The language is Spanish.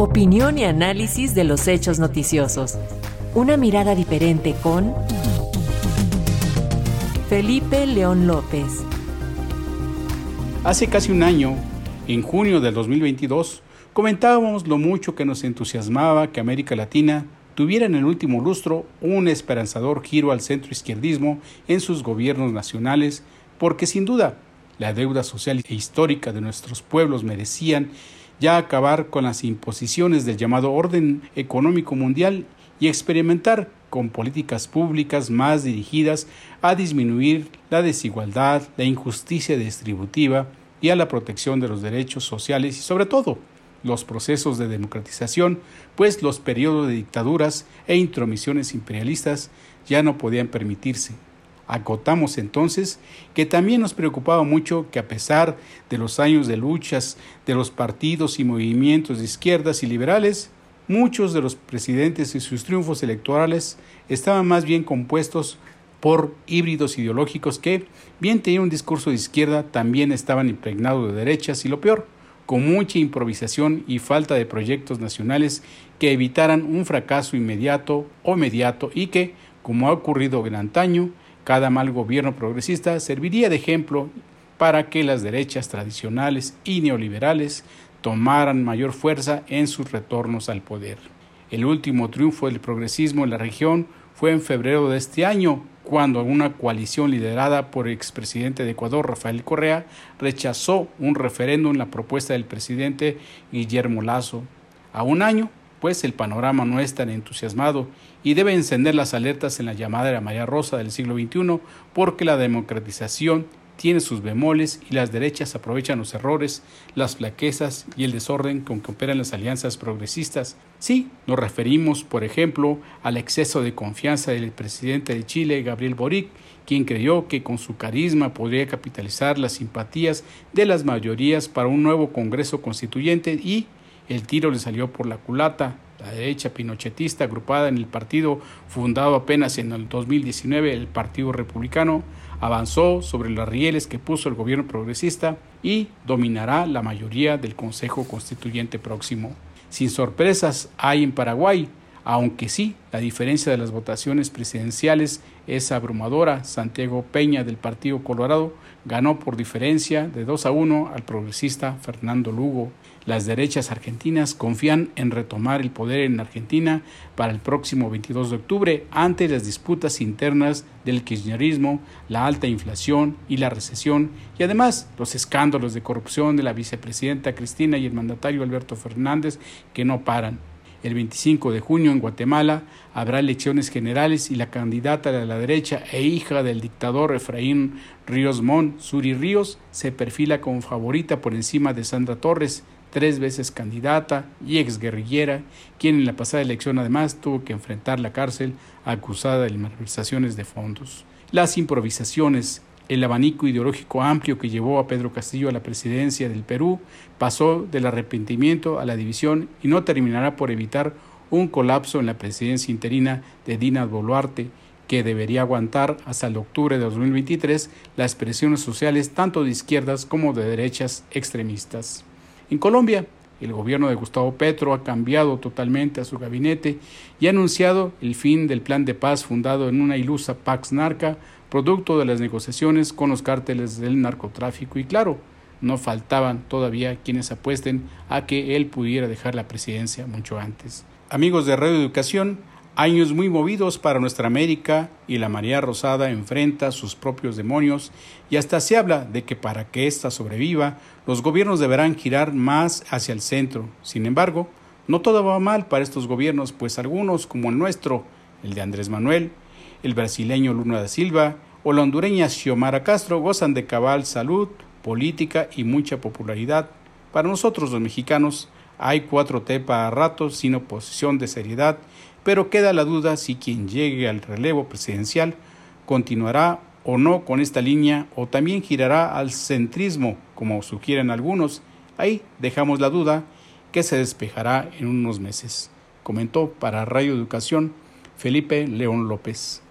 Opinión y análisis de los hechos noticiosos. Una mirada diferente con Felipe León López. Hace casi un año, en junio del 2022, comentábamos lo mucho que nos entusiasmaba que América Latina tuviera en el último lustro un esperanzador giro al centro izquierdismo en sus gobiernos nacionales, porque sin duda la deuda social e histórica de nuestros pueblos merecían ya acabar con las imposiciones del llamado orden económico mundial y experimentar con políticas públicas más dirigidas a disminuir la desigualdad, la injusticia distributiva y a la protección de los derechos sociales y sobre todo los procesos de democratización, pues los periodos de dictaduras e intromisiones imperialistas ya no podían permitirse. Acotamos entonces que también nos preocupaba mucho que a pesar de los años de luchas de los partidos y movimientos de izquierdas y liberales, muchos de los presidentes y sus triunfos electorales estaban más bien compuestos por híbridos ideológicos que, bien tenían un discurso de izquierda, también estaban impregnados de derechas y lo peor, con mucha improvisación y falta de proyectos nacionales que evitaran un fracaso inmediato o mediato y que, como ha ocurrido en antaño, cada mal gobierno progresista serviría de ejemplo para que las derechas tradicionales y neoliberales tomaran mayor fuerza en sus retornos al poder. El último triunfo del progresismo en la región fue en febrero de este año, cuando una coalición liderada por el expresidente de Ecuador, Rafael Correa, rechazó un referéndum en la propuesta del presidente Guillermo Lazo. A un año pues el panorama no es tan entusiasmado y debe encender las alertas en la llamada de la María Rosa del siglo XXI porque la democratización tiene sus bemoles y las derechas aprovechan los errores, las flaquezas y el desorden con que operan las alianzas progresistas. Sí, nos referimos, por ejemplo, al exceso de confianza del presidente de Chile, Gabriel Boric, quien creyó que con su carisma podría capitalizar las simpatías de las mayorías para un nuevo Congreso Constituyente y el tiro le salió por la culata. La derecha pinochetista, agrupada en el partido fundado apenas en el 2019, el Partido Republicano, avanzó sobre los rieles que puso el gobierno progresista y dominará la mayoría del Consejo Constituyente próximo. Sin sorpresas hay en Paraguay, aunque sí, la diferencia de las votaciones presidenciales es abrumadora. Santiago Peña del Partido Colorado ganó por diferencia de 2 a 1 al progresista Fernando Lugo. Las derechas argentinas confían en retomar el poder en Argentina para el próximo 22 de octubre ante las disputas internas del kirchnerismo, la alta inflación y la recesión y además los escándalos de corrupción de la vicepresidenta Cristina y el mandatario Alberto Fernández que no paran. El 25 de junio en Guatemala habrá elecciones generales y la candidata de la derecha e hija del dictador Efraín Ríos Mon, Suri Ríos, se perfila como favorita por encima de Sandra Torres, tres veces candidata y exguerrillera, quien en la pasada elección además tuvo que enfrentar la cárcel acusada de malversaciones de fondos. Las improvisaciones, el abanico ideológico amplio que llevó a Pedro Castillo a la presidencia del Perú pasó del arrepentimiento a la división y no terminará por evitar un colapso en la presidencia interina de Dina Boluarte, que debería aguantar hasta el octubre de 2023 las presiones sociales tanto de izquierdas como de derechas extremistas. En Colombia, el gobierno de Gustavo Petro ha cambiado totalmente a su gabinete y ha anunciado el fin del plan de paz fundado en una ilusa Pax Narca, producto de las negociaciones con los cárteles del narcotráfico y claro, no faltaban todavía quienes apuesten a que él pudiera dejar la presidencia mucho antes. Amigos de Radio Educación, Años muy movidos para nuestra América y la María Rosada enfrenta sus propios demonios y hasta se habla de que para que ésta sobreviva, los gobiernos deberán girar más hacia el centro. Sin embargo, no todo va mal para estos gobiernos, pues algunos, como el nuestro, el de Andrés Manuel, el brasileño Luna da Silva o la hondureña Xiomara Castro, gozan de cabal salud, política y mucha popularidad. Para nosotros los mexicanos, hay cuatro T para ratos sin oposición de seriedad pero queda la duda si quien llegue al relevo presidencial continuará o no con esta línea o también girará al centrismo, como sugieren algunos. Ahí dejamos la duda que se despejará en unos meses. Comentó para Radio Educación Felipe León López.